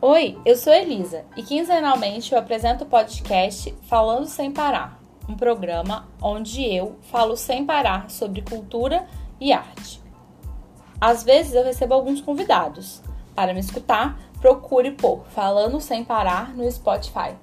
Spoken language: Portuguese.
Oi, eu sou Elisa e quinzenalmente eu apresento o podcast Falando Sem Parar, um programa onde eu falo sem parar sobre cultura e arte. Às vezes eu recebo alguns convidados. Para me escutar, procure por Falando Sem Parar no Spotify.